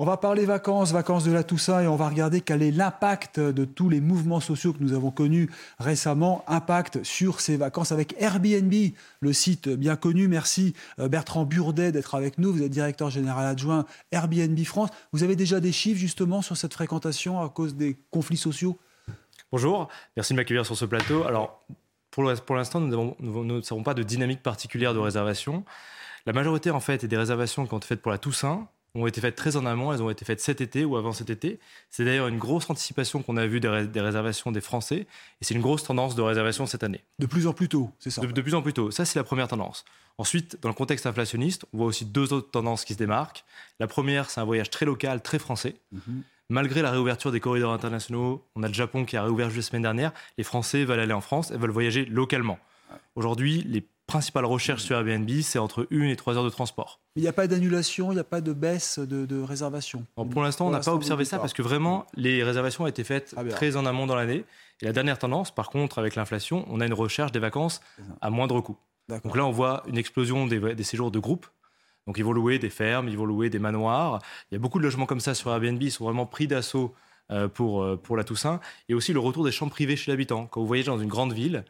On va parler vacances, vacances de la Toussaint, et on va regarder quel est l'impact de tous les mouvements sociaux que nous avons connus récemment, impact sur ces vacances avec Airbnb, le site bien connu. Merci euh, Bertrand Burdet d'être avec nous. Vous êtes directeur général adjoint Airbnb France. Vous avez déjà des chiffres justement sur cette fréquentation à cause des conflits sociaux? Bonjour, merci de m'accueillir sur ce plateau. Alors, pour l'instant, nous ne savons pas de dynamique particulière de réservation. La majorité, en fait, est des réservations qui ont été faites pour la Toussaint, ont été faites très en amont, elles ont été faites cet été ou avant cet été. C'est d'ailleurs une grosse anticipation qu'on a vue des, réservations des Français, et c'est une grosse tendance de réservation cette année. De plus en plus tôt, c'est ça de, plus en plus tôt, ça c'est la première tendance. Ensuite, dans le contexte inflationniste, on voit aussi deux autres tendances qui se démarquent. La première, c'est un voyage très local, très français. Mhm. Malgré la réouverture des corridors internationaux, on a le Japon qui a réouvert juste la semaine dernière, les Français veulent aller en France et veulent voyager localement. Aujourd'hui, les principales recherches sur Airbnb, c'est entre une et trois heures de transport. Il n'y a pas d'annulation, il n'y a pas de baisse de, réservation. pour l'instant, on n'a pas observé ça parce que vraiment, les réservations ont été faites très en amont dans l'année. Et la dernière tendance, par contre, avec l'inflation, on a une recherche des vacances à moindre coût. Donc là, on voit une explosion des, des séjours de groupe. Donc ils vont louer des fermes, ils vont louer des manoirs. Il y a beaucoup de logements comme ça sur Airbnb, ils sont vraiment pris d'assaut euh, pour, euh, pour la Toussaint. Et aussi le retour des chambres privées chez l'habitant. Quand vous voyagez dans une grande ville,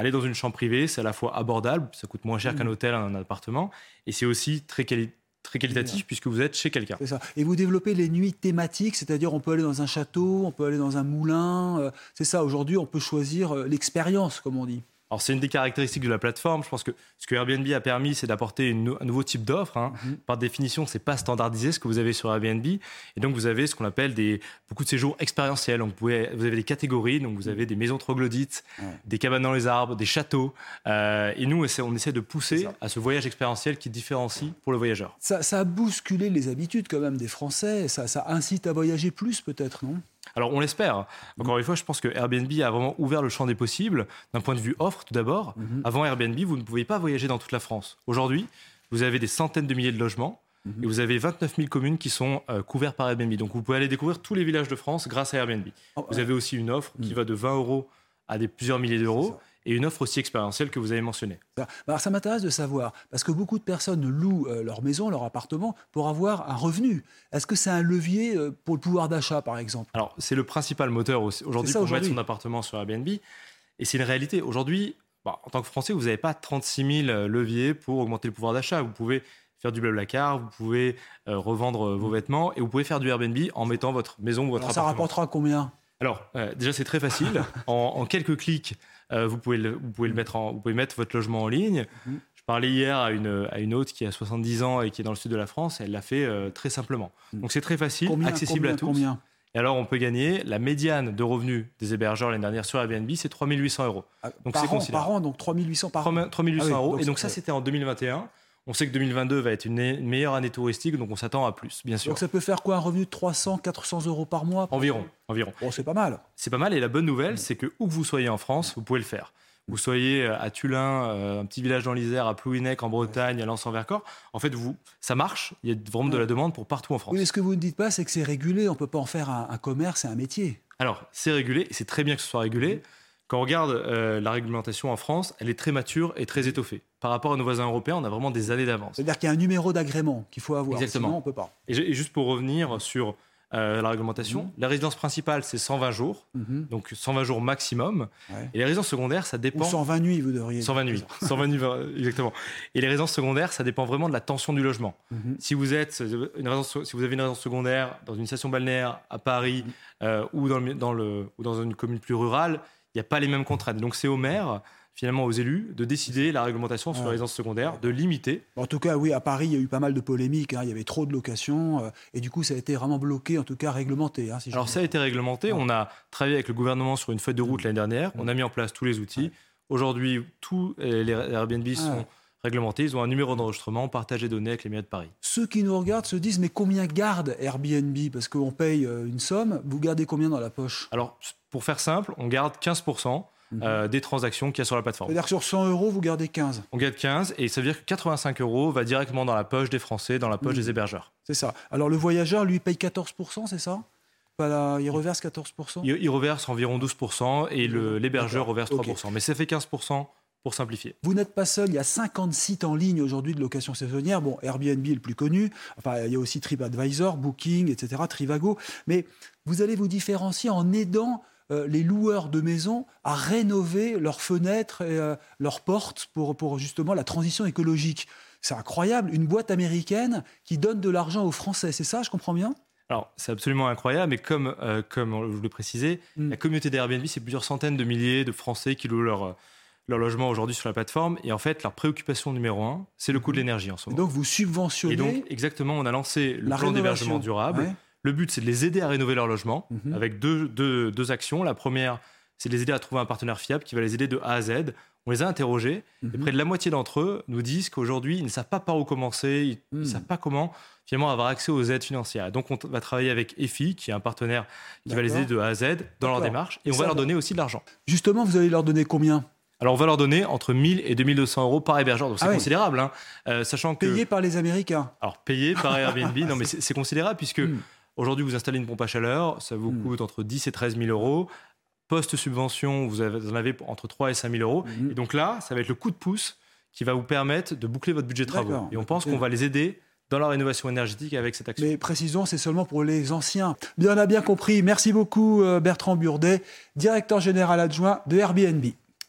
aller dans une chambre privée, c'est à la fois abordable, ça coûte moins cher qu'un mmh. hôtel, un appartement, et c'est aussi très très qualitatif puisque vous êtes chez quelqu'un. Et vous développez les nuits thématiques, c'est-à-dire on peut aller dans un château, on peut aller dans un moulin. Euh, c'est ça, aujourd'hui on peut choisir l'expérience, comme on dit. Alors c'est une des caractéristiques de la plateforme. Je pense que ce que Airbnb a permis, c'est d'apporter un nouveau type d'offre. Hein. Mhm. Par définition, c'est pas standardisé ce que vous avez sur Airbnb, et donc vous avez ce qu'on appelle des beaucoup de séjours expérientiels. Donc vous, vous avez des catégories, donc vous avez des maisons troglodytes, des cabanes dans les arbres, des châteaux, euh, et nous on essaie de pousser à ce voyage expérientiel qui différencie pour le voyageur. Ça, a bousculé les habitudes quand même des Français. Ça, ça incite à voyager plus peut-être, non? Alors on l'espère. Encore une fois, je pense que Airbnb a vraiment ouvert le champ des possibles d'un point de vue offre tout d'abord. Mhm. Avant Airbnb, vous ne pouviez pas voyager dans toute la France. Aujourd'hui, vous avez des centaines de milliers de logements. Mhm. Et vous avez 29 000 communes qui sont euh, couvertes par Airbnb. Donc vous pouvez aller découvrir tous les villages de France grâce à Airbnb. Oh, vous avez aussi une offre qui mhm. va de 20 euros à des plusieurs milliers d'euros et une offre aussi expérientielle que vous avez mentionnée. Ça, bah, ça m'intéresse de savoir, parce que beaucoup de personnes louent euh, leur maison, leur appartement, pour avoir un revenu. Est-ce que c'est un levier euh, pour le pouvoir d'achat, par exemple? Alors, c'est le principal moteur aujourd'hui pour mettre son appartement sur Airbnb. Et c'est une réalité. Aujourd'hui, bah, en tant que Français, vous n'avez pas 36 000 euh, leviers pour augmenter le pouvoir d'achat. Vous pouvez faire du blablacar, vous pouvez revendre vos vêtements et vous pouvez faire du Airbnb en mettant votre maison ou votre appartement. Ça rapportera combien? Alors, déjà, c'est très facile. en, quelques clics, euh, vous, pouvez le, vous, pouvez le mettre en, vous pouvez mettre votre logement en ligne. Mhm. Je parlais hier à une, à une hôte qui a 70 ans et qui est dans le sud de la France. Elle l'a fait euh, très simplement. Mhm. Donc c'est très facile, accessible à tous. Combien? Et alors, on peut gagner la médiane de revenus des hébergeurs l'année dernière sur Airbnb, c'est 3800 euros. Ah, donc par, an, par an, donc 3800 par an. 3800 ah euros. et donc, ça, c'était en 2021. On sait que 2022 va être une, meilleure année touristique, donc on s'attend à plus, bien sûr. Donc ça peut faire quoi Un revenu de 300, 400 euros par mois Environ, environ. Bon, c'est pas mal. C'est pas mal, et la bonne nouvelle, c'est que où que vous soyez en France, vous pouvez le faire vous soyez euh, à Tulin, euh, un petit village dans l'Isère, à Plouhinec en Bretagne, à Lens en Vercors, en fait, vous, ça marche. Il y a vraiment de la demande pour partout en France. mais ce que vous ne dites pas, c'est que c'est régulé. On ne peut pas en faire un, commerce et un métier. Alors, c'est régulé, et c'est très bien que ce soit régulé. Quand on regarde euh, la réglementation en France, elle est très mature et très étoffée. Par rapport à nos voisins européens, on a vraiment des années d'avance. C'est-à-dire qu'il y a un numéro d'agrément qu'il faut avoir. Exactement. Sinon, on peut pas. et juste pour revenir sur euh, la réglementation. Mhm. La résidence principale, c'est 120 jours, mhm. donc 120 jours maximum. Et les résidences secondaires, ça dépend. Ou 120 nuits, vous devriez. 120 nuits, 120 nuits, exactement. Et les résidences secondaires, ça dépend vraiment de la tension du logement. Mhm. Si vous êtes une résidence, si vous avez une résidence secondaire dans une station balnéaire à Paris euh, ou, dans le, dans le, ou dans une commune plus rurale, il n'y a pas les mêmes contraintes. Donc c'est au maire finalement aux élus de décider la réglementation sur les résidences secondaires, de limiter. En tout cas, oui, à Paris, il y a eu pas mal de polémiques. Hein. il y avait trop de locations. Euh, et du coup, ça a été vraiment bloqué, en tout cas réglementé. Hein, Alors, ça a été réglementé. On a travaillé avec le gouvernement sur une feuille de route l'année dernière. On a mis en place tous les outils. Aujourd'hui, tous les Airbnb sont réglementés. Ils ont un numéro d'enregistrement, partagé des données avec les mairies de Paris. Ceux qui nous regardent se disent mais combien garde Airbnb? Parce qu'on paye euh, une somme, vous gardez combien dans la poche? Alors, pour faire simple, on garde 15%. Mhm. Euh, des transactions qu'il y a sur la plateforme. C'est-à-dire que sur 100 euros, vous gardez 15 On garde 15 et ça veut dire que 85 euros va directement dans la poche des Français, dans la poche mhm. des hébergeurs. C'est ça. Alors le voyageur, lui, paye 14%, c'est ça? Il reverse 14% il, reverse environ 12% et l'hébergeur reverse 3%. Mais ça fait 15% pour simplifier. Vous n'êtes pas seul, il y a 50 sites en ligne aujourd'hui de location saisonnière. Bon, Airbnb est le plus connu, enfin, il y a aussi TripAdvisor, Booking, etc., Trivago. Mais vous allez vous différencier en aidant euh, les loueurs de maisons à rénover leurs fenêtres et euh, leurs portes pour, pour justement la transition écologique. C'est incroyable, une boîte américaine qui donne de l'argent aux Français, c'est ça, je comprends bien? Alors, c'est absolument incroyable, mais comme, euh, comme je vous le précisais, mm. la communauté d'Airbnb, c'est plusieurs centaines de milliers de Français qui louent leur, leur logement aujourd'hui sur la plateforme. Et en fait, leur préoccupation numéro un, c'est le coût de mm. l'énergie en ce moment. Et donc, vous subventionnez. Et donc, exactement, on a lancé le plan d'hébergement durable. Le but, c'est de les aider à rénover leur logement mhm. avec deux, deux, deux, actions. La première, c'est de les aider à trouver un partenaire fiable qui va les aider de A à Z. On les a interrogés et mhm. près de la moitié d'entre eux nous disent qu'aujourd'hui, ils ne savent pas par où commencer, ils ne mhm. savent pas comment finalement avoir accès aux aides financières. donc, on va travailler avec EFI, qui est un partenaire qui va les aider de A à Z dans leur démarche, et on va leur donner aussi de l'argent. Justement, vous allez leur donner combien? Alors, on va leur donner entre 1000 et 2200 euros par hébergeur. Donc, c'est ah considérable. Hein. Euh, sachant que... Payé par les Américains. Alors, payé par Airbnb. non, mais c'est considérable puisque hmm. Aujourd'hui, vous installez une pompe à chaleur, ça vous hmm. coûte entre 10 et 13 000 euros. Post-subvention, vous, en avez entre 3 et 5 000 euros. Hmm. Et donc là, ça va être le coup de pouce qui va vous permettre de boucler votre budget de travaux. Et on pense qu'on va les aider dans la rénovation énergétique avec cette action. Mais précisons, c'est seulement pour les anciens. Bien, on a bien compris. Merci beaucoup euh, Bertrand Burdet, directeur général adjoint de Airbnb.